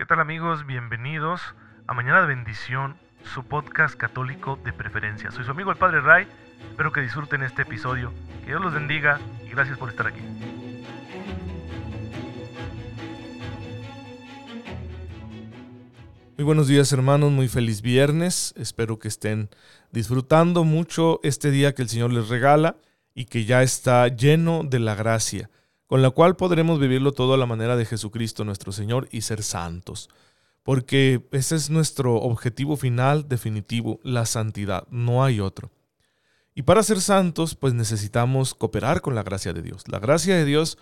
¿Qué tal amigos? Bienvenidos a Mañana de Bendición, su podcast católico de preferencia. Soy su amigo el Padre Ray, espero que disfruten este episodio, que Dios los bendiga y gracias por estar aquí. Muy buenos días hermanos, muy feliz viernes, espero que estén disfrutando mucho este día que el Señor les regala y que ya está lleno de la gracia con la cual podremos vivirlo todo a la manera de Jesucristo nuestro Señor y ser santos. Porque ese es nuestro objetivo final definitivo, la santidad, no hay otro. Y para ser santos, pues necesitamos cooperar con la gracia de Dios. La gracia de Dios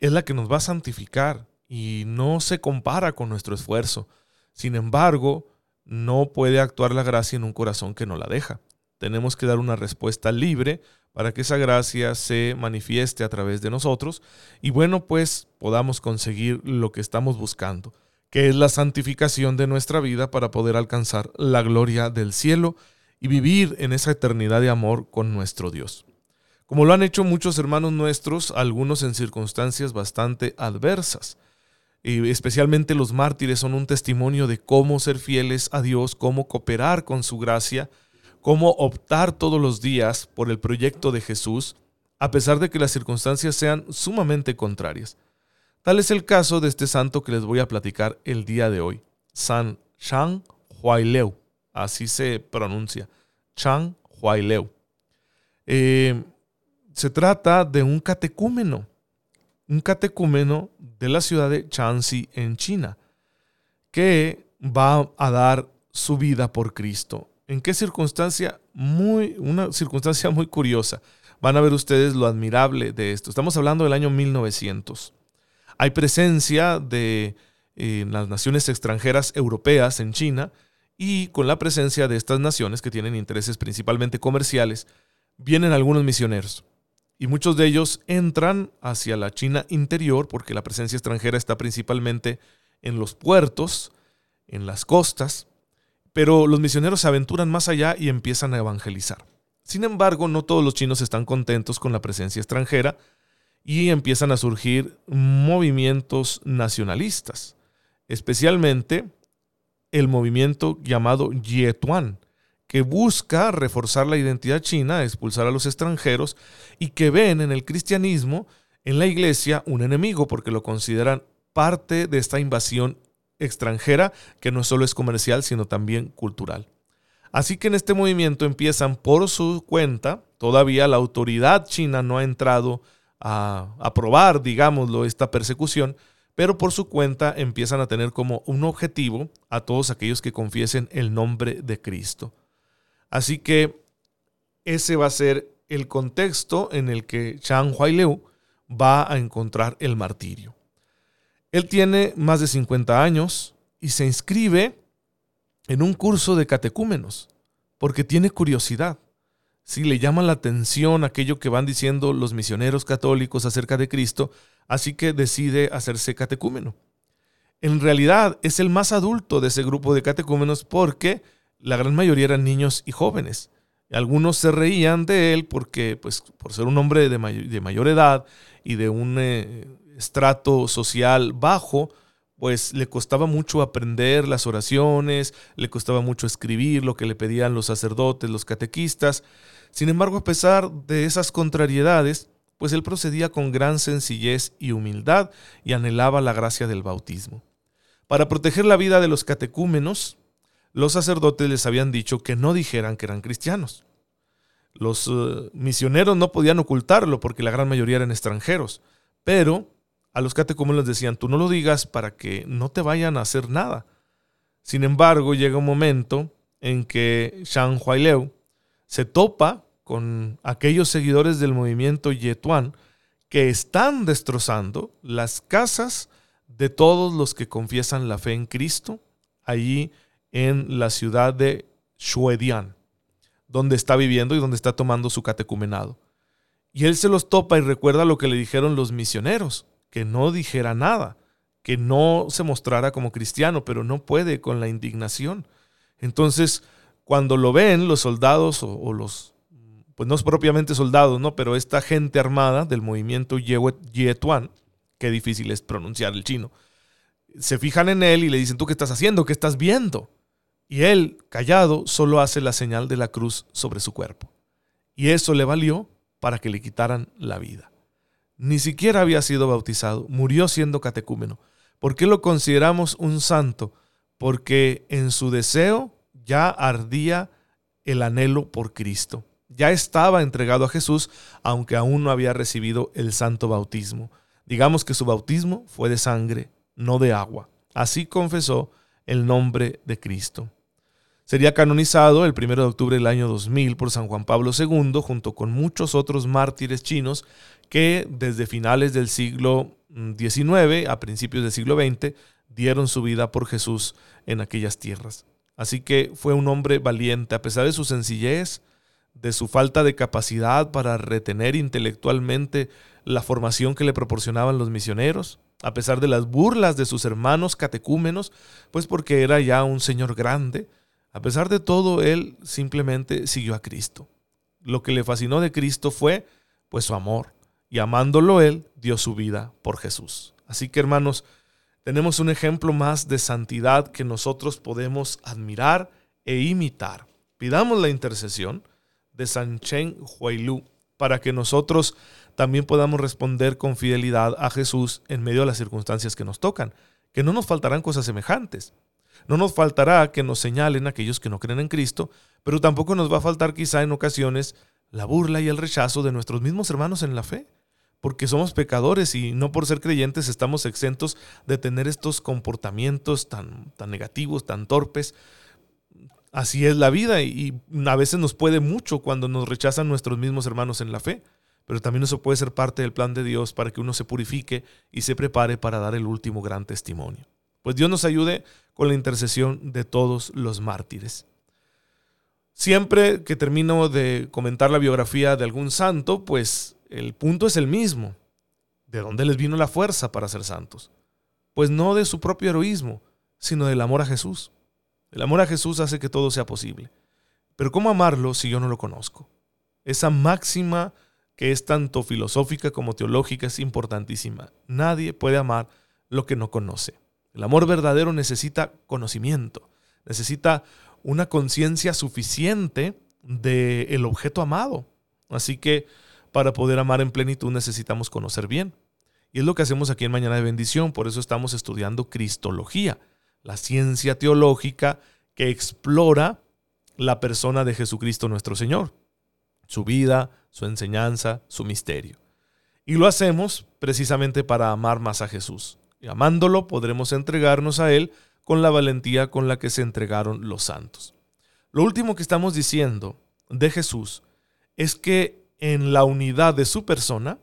es la que nos va a santificar y no se compara con nuestro esfuerzo. Sin embargo, no puede actuar la gracia en un corazón que no la deja. Tenemos que dar una respuesta libre para que esa gracia se manifieste a través de nosotros y bueno, pues podamos conseguir lo que estamos buscando, que es la santificación de nuestra vida para poder alcanzar la gloria del cielo y vivir en esa eternidad de amor con nuestro Dios. Como lo han hecho muchos hermanos nuestros, algunos en circunstancias bastante adversas. Y especialmente los mártires son un testimonio de cómo ser fieles a Dios, cómo cooperar con su gracia, cómo optar todos los días por el proyecto de Jesús, a pesar de que las circunstancias sean sumamente contrarias. Tal es el caso de este santo que les voy a platicar el día de hoy, San Chang Huaileu, así se pronuncia, Chang Huaileu. Eh, se trata de un catecúmeno, un catecúmeno de la ciudad de Chanxi en China, que va a dar su vida por Cristo ¿En qué circunstancia? Muy, una circunstancia muy curiosa. Van a ver ustedes lo admirable de esto. Estamos hablando del año 1900. Hay presencia de eh, las naciones extranjeras europeas en China y con la presencia de estas naciones que tienen intereses principalmente comerciales, vienen algunos misioneros. Y muchos de ellos entran hacia la China interior porque la presencia extranjera está principalmente en los puertos, en las costas, pero los misioneros se aventuran más allá y empiezan a evangelizar. Sin embargo, no todos los chinos están contentos con la presencia extranjera y empiezan a surgir movimientos nacionalistas, especialmente el movimiento llamado Yetuan, que busca reforzar la identidad china, expulsar a los extranjeros y que ven en el cristianismo, en la iglesia, un enemigo porque lo consideran parte de esta invasión extranjera que no solo es comercial, sino también cultural. Así que en este movimiento empiezan por su cuenta, todavía la autoridad china no ha entrado a aprobar, digámoslo, esta persecución, pero por su cuenta empiezan a tener como un objetivo a todos aquellos que confiesen el nombre de Cristo. Así que ese va a ser el contexto en el que Chang Huaileu va a encontrar el martirio. Él tiene más de 50 años y se inscribe en un curso de catecúmenos porque tiene curiosidad. Si le llama la atención aquello que van diciendo los misioneros católicos acerca de Cristo, así que decide hacerse catecúmeno. En realidad es el más adulto de ese grupo de catecúmenos porque la gran mayoría eran niños y jóvenes. Algunos se reían de él porque, pues, por ser un hombre de, mayor, edad y de un eh, estrato social bajo, pues le costaba mucho aprender las oraciones, le costaba mucho escribir lo que le pedían los sacerdotes, los catequistas. Sin embargo, a pesar de esas contrariedades, pues él procedía con gran sencillez y humildad y anhelaba la gracia del bautismo. Para proteger la vida de los catecúmenos, los sacerdotes les habían dicho que no dijeran que eran cristianos. Los eh, misioneros no podían ocultarlo porque la gran mayoría eran extranjeros, pero a los catecúmenos les decían, tú no lo digas para que no te vayan a hacer nada. Sin embargo, llega un momento en que Shang Huaileu se topa con aquellos seguidores del movimiento Yetuan que están destrozando las casas de todos los que confiesan la fe en Cristo allí en la ciudad de Shuedian, donde está viviendo y donde está tomando su catecumenado. Y él se los topa y recuerda lo que le dijeron los misioneros que no dijera nada, que no se mostrara como cristiano, pero no puede con la indignación. Entonces, cuando lo ven los soldados o, los, pues no es propiamente soldados, ¿no? Pero esta gente armada del movimiento Yetuan, que difícil es pronunciar el chino, se fijan en él y le dicen, ¿tú qué estás haciendo? ¿Qué estás viendo? Y él, callado, solo hace la señal de la cruz sobre su cuerpo. Y eso le valió para que le quitaran la vida. Ni siquiera había sido bautizado, murió siendo catecúmeno. ¿Por qué lo consideramos un santo? Porque en su deseo ya ardía el anhelo por Cristo. Ya estaba entregado a Jesús, aunque aún no había recibido el santo bautismo. Digamos que su bautismo fue de sangre, no de agua. Así confesó el nombre de Cristo. Sería canonizado el 1 de octubre del año 2000 por San Juan Pablo II, junto con muchos otros mártires chinos que desde finales del siglo XIX mm, a principios del siglo XX dieron su vida por Jesús en aquellas tierras. Así que fue un hombre valiente, a pesar de su sencillez, de su falta de capacidad para retener intelectualmente la formación que le proporcionaban los misioneros, a pesar de las burlas de sus hermanos catecúmenos, pues porque era ya un señor grande, a pesar de todo, él simplemente siguió a Cristo. Lo que le fascinó de Cristo fue pues su amor, y amándolo él, dio su vida por Jesús. Así que hermanos, tenemos un ejemplo más de santidad que nosotros podemos admirar e imitar. Pidamos la intercesión de San Chen Huailu para que nosotros también podamos responder con fidelidad a Jesús en medio de las circunstancias que nos tocan, que no nos faltarán cosas semejantes. No nos faltará que nos señalen aquellos que no creen en Cristo, pero tampoco nos va a faltar quizá en ocasiones la burla y el rechazo de nuestros mismos hermanos en la fe, porque somos pecadores y no por ser creyentes estamos exentos de tener estos comportamientos tan, tan negativos, tan torpes. Así es la vida y a veces nos puede mucho cuando nos rechazan nuestros mismos hermanos en la fe, pero también eso puede ser parte del plan de Dios para que uno se purifique y se prepare para dar el último gran testimonio. Pues Dios nos ayude con la intercesión de todos los mártires. Siempre que termino de comentar la biografía de algún santo, pues el punto es el mismo. ¿De dónde les vino la fuerza para ser santos? Pues no de su propio heroísmo, sino del amor a Jesús. El amor a Jesús hace que todo sea posible. Pero ¿cómo amarlo si yo no lo conozco? Esa máxima que es tanto filosófica como teológica es importantísima. Nadie puede amar lo que no conoce. El amor verdadero necesita conocimiento, necesita una conciencia suficiente del objeto amado. Así que para poder amar en plenitud necesitamos conocer bien. Y es lo que hacemos aquí en Mañana de Bendición, por eso estamos estudiando Cristología, la ciencia teológica que explora la persona de Jesucristo nuestro Señor, su vida, su enseñanza, su misterio. Y lo hacemos precisamente para amar más a Jesús. Y amándolo podremos entregarnos a Él con la valentía con la que se entregaron los santos. Lo último que estamos diciendo de Jesús es que en la unidad de su persona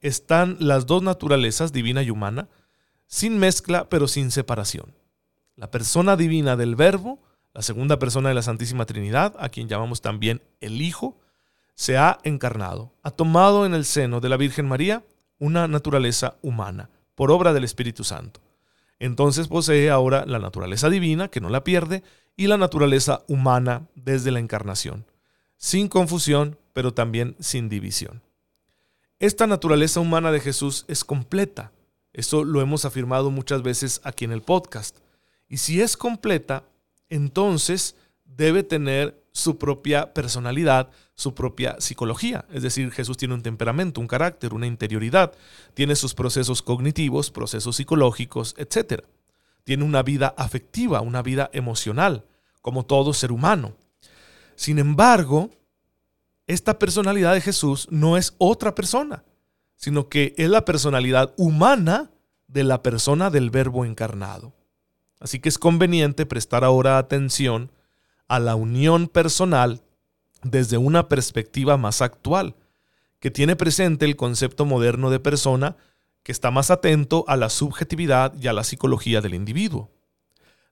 están las dos naturalezas, divina y humana, sin mezcla pero sin separación. La persona divina del Verbo, la segunda persona de la Santísima Trinidad, a quien llamamos también el Hijo, se ha encarnado, ha tomado en el seno de la Virgen María una naturaleza humana por obra del Espíritu Santo. Entonces posee ahora la naturaleza divina, que no la pierde, y la naturaleza humana desde la encarnación, sin confusión, pero también sin división. Esta naturaleza humana de Jesús es completa. Eso lo hemos afirmado muchas veces aquí en el podcast. Y si es completa, entonces debe tener su propia personalidad, su propia psicología. Es decir, Jesús tiene un temperamento, un carácter, una interioridad, tiene sus procesos cognitivos, procesos psicológicos, etc. Tiene una vida afectiva, una vida emocional, como todo ser humano. Sin embargo, esta personalidad de Jesús no es otra persona, sino que es la personalidad humana de la persona del verbo encarnado. Así que es conveniente prestar ahora atención a la unión personal desde una perspectiva más actual, que tiene presente el concepto moderno de persona que está más atento a la subjetividad y a la psicología del individuo.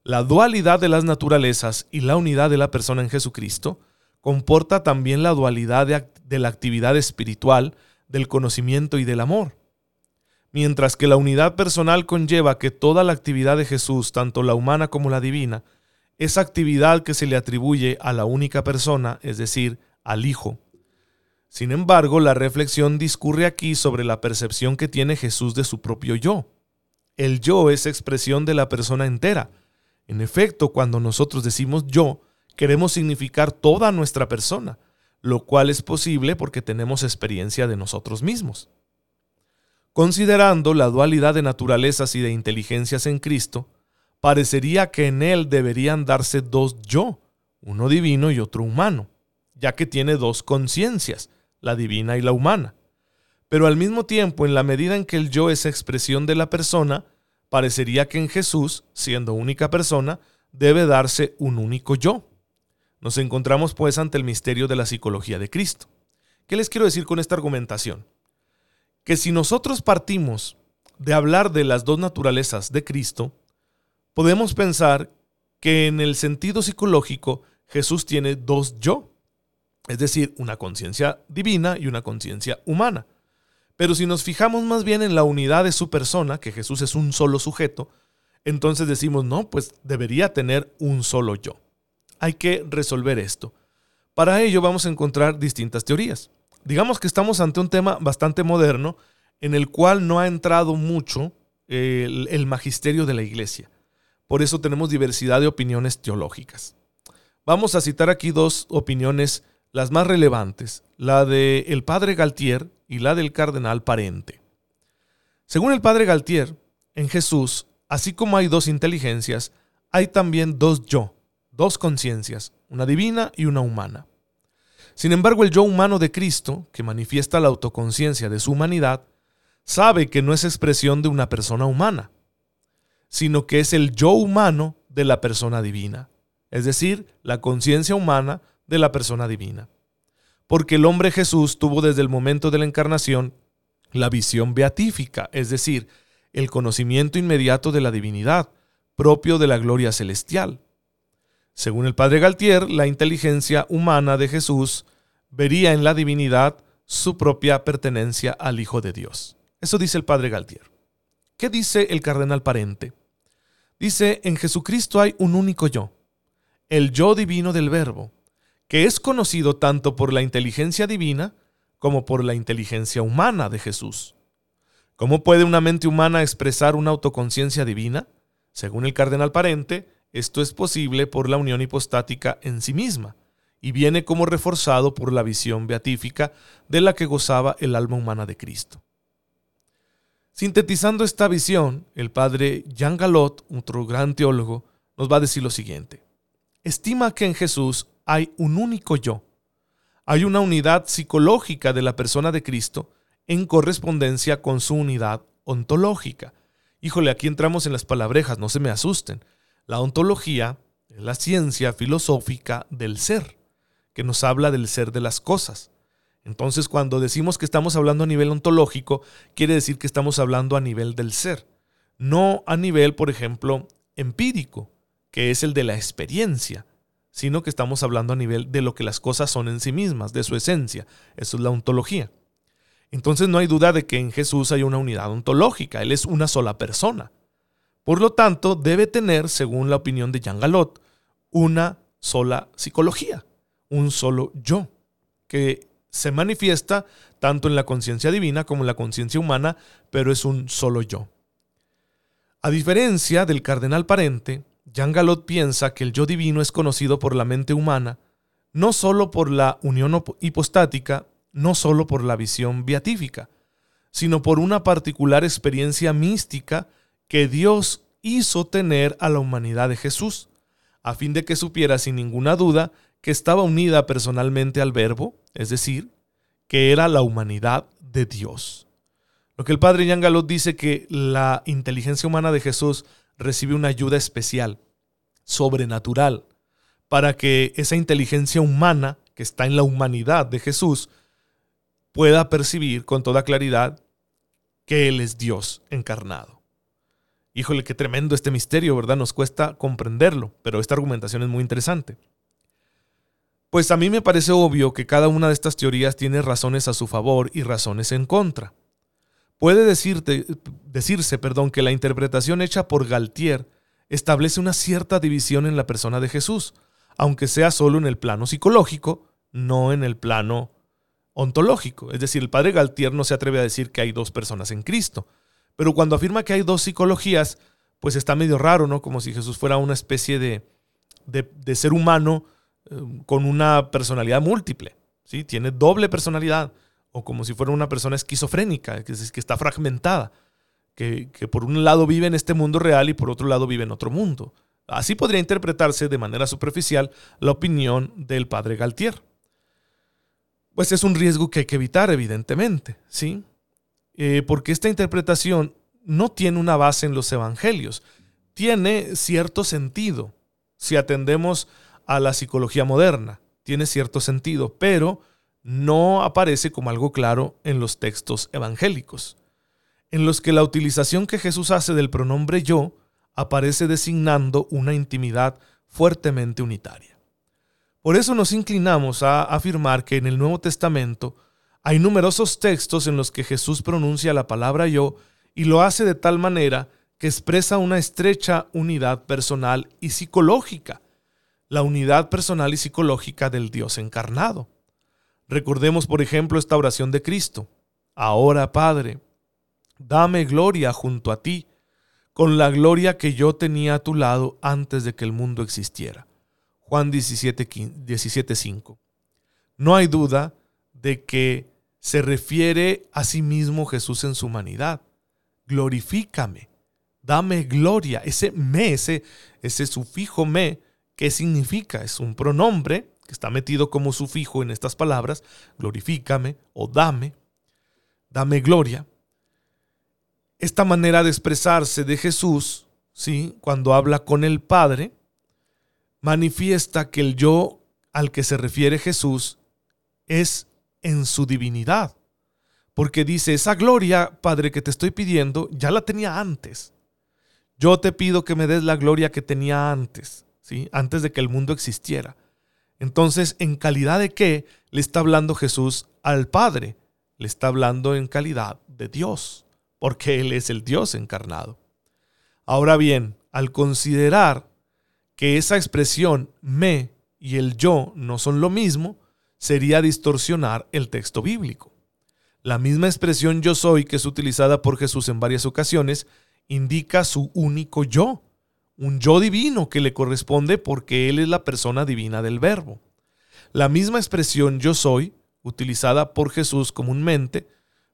La dualidad de las naturalezas y la unidad de la persona en Jesucristo comporta también la dualidad de, la actividad espiritual, del conocimiento y del amor. Mientras que la unidad personal conlleva que toda la actividad de Jesús, tanto la humana como la divina, esa actividad que se le atribuye a la única persona, es decir, al Hijo. Sin embargo, la reflexión discurre aquí sobre la percepción que tiene Jesús de su propio yo. el yo es expresión de la persona entera. En efecto, cuando nosotros decimos yo, queremos significar toda nuestra persona, lo cual es posible porque tenemos experiencia de nosotros mismos. Considerando la dualidad de naturalezas y de inteligencias en Cristo, parecería que en Él deberían darse dos yo, uno divino y otro humano, ya que tiene dos conciencias, la divina y la humana. Pero al mismo tiempo, en la medida en que el yo es expresión de la persona, parecería que en Jesús, siendo única persona, debe darse un único yo. Nos encontramos pues ante el misterio de la psicología de Cristo. ¿Qué les quiero decir con esta argumentación? que si nosotros partimos de hablar de las dos naturalezas de Cristo, podemos pensar que en el sentido psicológico Jesús tiene dos yo, es decir, una conciencia divina y una conciencia humana. Pero si nos fijamos más bien en la unidad de su persona, que Jesús es un solo sujeto, entonces decimos, no, pues debería tener un solo yo. Hay que resolver esto. Para ello vamos a encontrar distintas teorías digamos que estamos ante un tema bastante moderno en el cual no ha entrado mucho el, magisterio de la iglesia. Por eso tenemos diversidad de opiniones teológicas. Vamos a citar aquí dos opiniones, las más relevantes, la del el padre Galtier y la del cardenal Parente. Según el padre Galtier, en Jesús, así como hay dos inteligencias, hay también dos yo, dos conciencias, una divina y una humana. Sin embargo, el yo humano de Cristo, que manifiesta la autoconciencia de su humanidad, sabe que no es expresión de una persona humana, sino que es el yo humano de la persona divina, es decir, la conciencia humana de la persona divina. Porque el hombre Jesús tuvo desde el momento de la encarnación la visión beatífica, es decir, el conocimiento inmediato de la divinidad, propio de la gloria celestial. Según el padre Galtier, la inteligencia humana de Jesús vería en la divinidad su propia pertenencia al Hijo de Dios. Eso dice el padre Galtier. ¿Qué dice el cardenal Parente? Dice, en Jesucristo hay un único yo, el yo divino del Verbo, que es conocido tanto por la inteligencia divina como por la inteligencia humana de Jesús. ¿Cómo puede una mente humana expresar una autoconciencia divina? Según el cardenal Parente, esto es posible por la unión hipostática en sí misma, y viene como reforzado por la visión beatífica de la que gozaba el alma humana de Cristo. Sintetizando esta visión, el padre Jean Galot, otro gran teólogo, nos va a decir lo siguiente. Estima que en Jesús hay un único yo. Hay una unidad psicológica de la persona de Cristo en correspondencia con su unidad ontológica. Híjole, aquí entramos en las palabrejas, no se me asusten. La ontología es la ciencia filosófica del ser, que nos habla del ser de las cosas. Entonces, cuando decimos que estamos hablando a nivel ontológico, quiere decir que estamos hablando a nivel del ser, no a nivel, por ejemplo, empírico, que es el de la experiencia, sino que estamos hablando a nivel de lo que las cosas son en sí mismas, de su esencia. Eso es la ontología. Entonces no hay duda de que en Jesús hay una unidad ontológica, Él es una sola persona. Por lo tanto, debe tener, según la opinión de Jean Galot, una sola psicología, un solo yo, que se manifiesta tanto en la conciencia divina como en la conciencia humana, pero es un solo yo. A diferencia del cardenal parente, Jean Galot piensa que el yo divino es conocido por la mente humana, no solo por la unión hipostática, no solo por la visión beatífica, sino por una particular experiencia mística que Dios hizo tener a la humanidad de Jesús, a fin de que supiera sin ninguna duda que estaba unida personalmente al Verbo, es decir, que era la humanidad de Dios. Lo que el padre Jean Galot dice que la inteligencia humana de Jesús recibe una ayuda especial, sobrenatural, para que esa inteligencia humana que está en la humanidad de Jesús pueda percibir con toda claridad que Él es Dios encarnado. Híjole, qué tremendo este misterio, ¿verdad? Nos cuesta comprenderlo, pero esta argumentación es muy interesante. Pues a mí me parece obvio que cada una de estas teorías tiene razones a su favor y razones en contra. Puede decirse perdón, que la interpretación hecha por Galtier establece una cierta división en la persona de Jesús, aunque sea solo en el plano psicológico, no en el plano ontológico. Es decir, el padre Galtier no se atreve a decir que hay dos personas en Cristo, Pero cuando afirma que hay dos psicologías, pues está medio raro, ¿no? Como si Jesús fuera una especie de, de, ser humano eh, con una personalidad múltiple, ¿sí? Tiene doble personalidad, o como si fuera una persona esquizofrénica, que, que está fragmentada, que, que por un lado vive en este mundo real y por otro lado vive en otro mundo. Así podría interpretarse de manera superficial la opinión del padre Galtier. Pues es un riesgo que hay que evitar, evidentemente, ¿sí? Eh, porque esta interpretación no tiene una base en los evangelios, tiene cierto sentido, si atendemos a la psicología moderna, tiene cierto sentido, pero no aparece como algo claro en los textos evangélicos, en los que la utilización que Jesús hace del pronombre yo aparece designando una intimidad fuertemente unitaria. Por eso nos inclinamos a afirmar que en el Nuevo Testamento hay numerosos textos en los que Jesús pronuncia la palabra yo y lo hace de tal manera que expresa una estrecha unidad personal y psicológica, la unidad personal y psicológica del Dios encarnado. Recordemos, por ejemplo, esta oración de Cristo. Ahora, Padre, dame gloria junto a ti con la gloria que yo tenía a tu lado antes de que el mundo existiera. Juan 17:5. no hay duda de que se refiere a sí mismo Jesús en su humanidad. Glorifícame, dame gloria. Ese me, ese, ese sufijo me, ¿qué significa? Es un pronombre que está metido como sufijo en estas palabras, glorifícame o dame, dame gloria esta manera de expresarse de Jesús, ¿sí? cuando habla con el Padre, manifiesta que el yo al que se refiere Jesús es en su divinidad. Porque dice, esa gloria, Padre, que te estoy pidiendo, ya la tenía antes. Yo te pido que me des la gloria que tenía antes, ¿sí? antes de que el mundo existiera. Entonces, ¿en calidad de qué le está hablando Jesús al Padre? Le está hablando en calidad de Dios porque Él es el Dios encarnado. Ahora bien, al considerar que esa expresión me y el yo no son lo mismo, sería distorsionar el texto bíblico. La misma expresión yo soy que es utilizada por Jesús en varias ocasiones indica su único yo, un yo divino que le corresponde porque Él es la persona divina del verbo. La misma expresión yo soy, utilizada por Jesús comúnmente,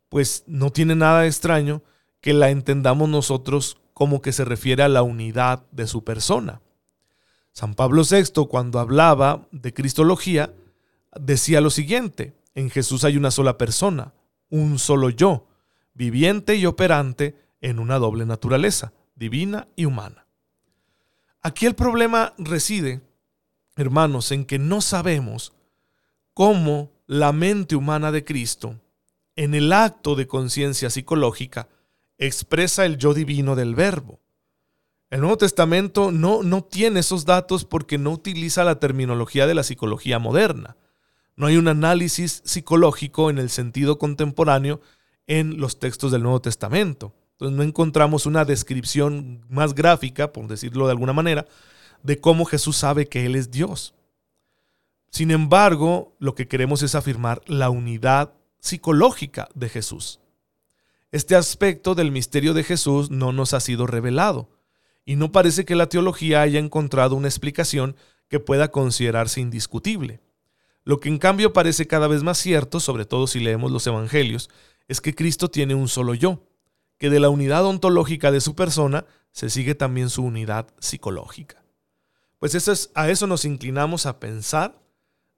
pues no tiene nada extraño que la entendamos nosotros como que se refiere a la unidad de su persona. San Pablo VI, cuando hablaba de Cristología, decía lo siguiente, en Jesús hay una sola persona, un solo yo, viviente y operante en una doble naturaleza, divina y humana. Aquí el problema reside, hermanos, en que no sabemos cómo la mente humana de Cristo en el acto de conciencia psicológica, expresa el yo divino del verbo. El Nuevo Testamento no, no tiene esos datos porque no utiliza la terminología de la psicología moderna. No hay un análisis psicológico en el sentido contemporáneo en los textos del Nuevo Testamento. Entonces no encontramos una descripción más gráfica, por decirlo de alguna manera, de cómo Jesús sabe que Él es Dios. Sin embargo, lo que queremos es afirmar la unidad psicológica de Jesús. Este aspecto del misterio de Jesús no nos ha sido revelado, y no parece que la teología haya encontrado una explicación que pueda considerarse indiscutible. Lo que en cambio parece cada vez más cierto, sobre todo si leemos los Evangelios, es que Cristo tiene un solo yo, que de la unidad ontológica de su persona se sigue también su unidad psicológica. Pues es, a eso nos inclinamos a pensar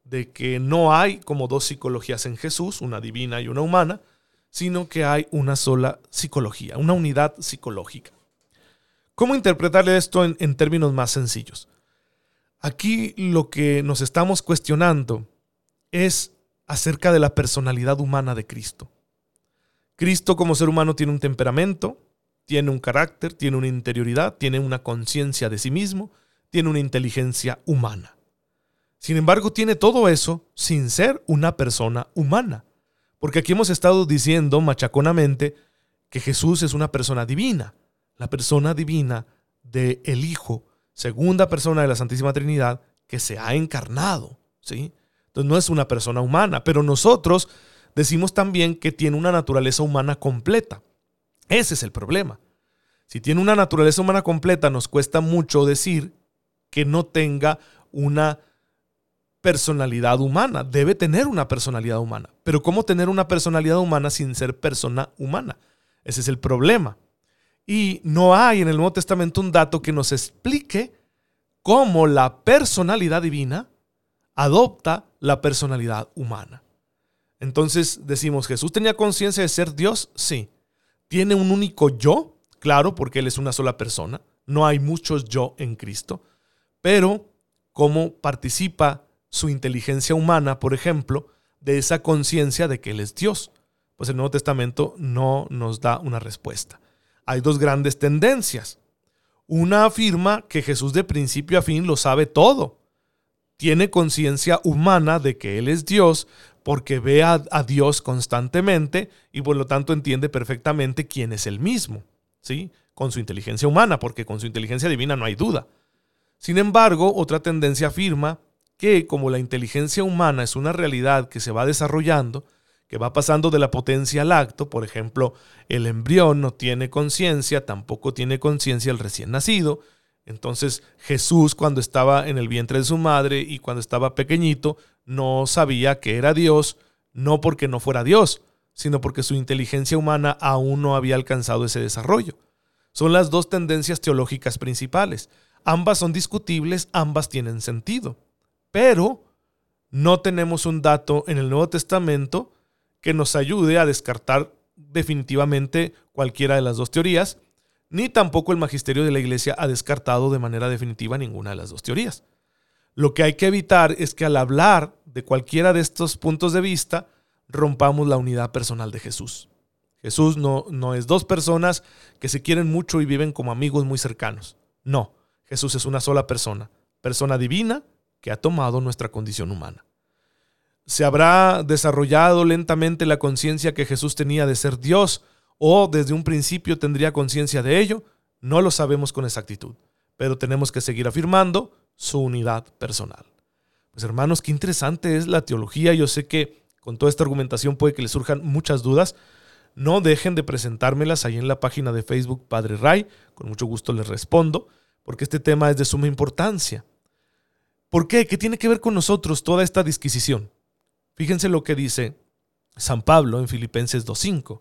de que no hay como dos psicologías en Jesús, una divina y una humana, sino que hay una sola psicología, una unidad psicológica. ¿Cómo interpretar esto en términos más sencillos? Aquí lo que nos estamos cuestionando es acerca de la personalidad humana de Cristo. Cristo como ser humano tiene un temperamento, tiene un carácter, tiene una interioridad, tiene una conciencia de sí mismo, tiene una inteligencia humana. Sin embargo, tiene todo eso sin ser una persona humana. Porque aquí hemos estado diciendo machaconamente que Jesús es una persona divina, la persona divina del el Hijo, segunda persona de la Santísima Trinidad, que se ha encarnado. ¿sí? No es una persona humana, pero nosotros decimos también que tiene una naturaleza humana completa. Ese es el problema. Si tiene una naturaleza humana completa, nos cuesta mucho decir que no tenga una personalidad humana. Debe tener una personalidad humana. Pero ¿cómo tener una personalidad humana sin ser persona humana? Ese es el problema. Y no hay en el Nuevo Testamento un dato que nos explique cómo la personalidad divina adopta la personalidad humana. Entonces decimos, ¿Jesús tenía conciencia de ser Dios? Sí. ¿Tiene un único yo? Claro, porque Él es una sola persona. No hay muchos yo en Cristo. Pero, ¿cómo participa su inteligencia humana, por ejemplo, de esa conciencia de que Él es Dios? Pues el Nuevo Testamento no nos da una respuesta. Hay dos grandes tendencias. Una afirma que Jesús de principio a fin lo sabe todo. Tiene conciencia humana de que Él es Dios porque ve a, a, Dios constantemente y por lo tanto entiende perfectamente quién es Él mismo. ¿sí? Con su inteligencia humana, porque con su inteligencia divina no hay duda. Sin embargo, otra tendencia afirma que como la inteligencia humana es una realidad que se va desarrollando, que va pasando de la potencia al acto, por ejemplo, el embrión no tiene conciencia, tampoco tiene conciencia el recién nacido, entonces Jesús cuando estaba en el vientre de su madre y cuando estaba pequeñito no sabía que era Dios, no porque no fuera Dios, sino porque su inteligencia humana aún no había alcanzado ese desarrollo. Son las dos tendencias teológicas principales. Ambas son discutibles, ambas tienen sentido. Pero no tenemos un dato en el Nuevo Testamento que nos ayude a descartar definitivamente cualquiera de las dos teorías, ni tampoco el magisterio de la Iglesia ha descartado de manera definitiva ninguna de las dos teorías. Lo que hay que evitar es que al hablar de cualquiera de estos puntos de vista, rompamos la unidad personal de Jesús. Jesús no, no es dos personas que se quieren mucho y viven como amigos muy cercanos. No, Jesús es una sola persona, persona divina que ha tomado nuestra condición humana. ¿Se habrá desarrollado lentamente la conciencia que Jesús tenía de ser Dios o desde un principio tendría conciencia de ello? No lo sabemos con exactitud, pero tenemos que seguir afirmando su unidad personal. Pues hermanos, qué interesante es la teología. Yo sé que con toda esta argumentación puede que les surjan muchas dudas. No dejen de presentármelas ahí en la página de Facebook Padre Ray. Con mucho gusto les respondo, porque este tema es de suma importancia. ¿Por qué? ¿Qué tiene que ver con nosotros toda esta disquisición? Fíjense lo que dice San Pablo en Filipenses 2.5.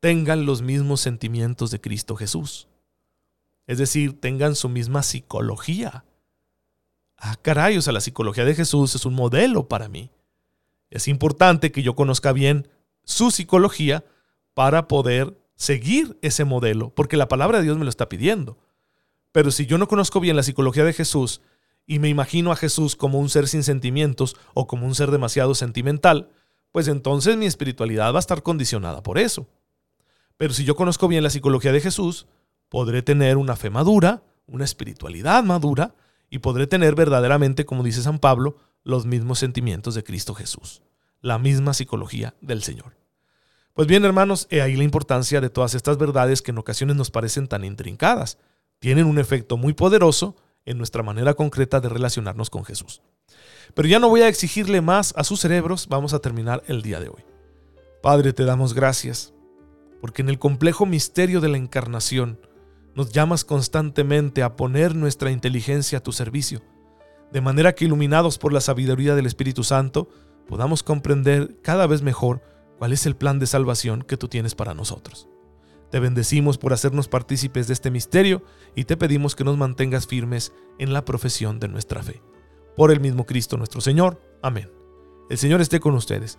Tengan los mismos sentimientos de Cristo Jesús. Es decir, tengan su misma psicología. Ah, caray, o sea, la psicología de Jesús es un modelo para mí. Es importante que yo conozca bien su psicología para poder seguir ese modelo, porque la palabra de Dios me lo está pidiendo. Pero si yo no conozco bien la psicología de Jesús y me imagino a Jesús como un ser sin sentimientos o como un ser demasiado sentimental, pues entonces mi espiritualidad va a estar condicionada por eso. Pero si yo conozco bien la psicología de Jesús, podré tener una fe madura, una espiritualidad madura, y podré tener verdaderamente, como dice San Pablo, los mismos sentimientos de Cristo Jesús, la misma psicología del Señor. Pues bien, hermanos, he ahí la importancia de todas estas verdades que en ocasiones nos parecen tan intrincadas. Tienen un efecto muy poderoso en nuestra manera concreta de relacionarnos con Jesús. Pero ya no voy a exigirle más a sus cerebros, vamos a terminar el día de hoy. Padre, te damos gracias, porque en el complejo misterio de la encarnación nos llamas constantemente a poner nuestra inteligencia a tu servicio de manera que iluminados por la sabiduría del Espíritu Santo, podamos comprender cada vez mejor cuál es el plan de salvación que tú tienes para nosotros. Te bendecimos por hacernos partícipes de este misterio y te pedimos que nos mantengas firmes en la profesión de nuestra fe. Por el mismo Cristo nuestro Señor. Amén. El Señor esté con ustedes.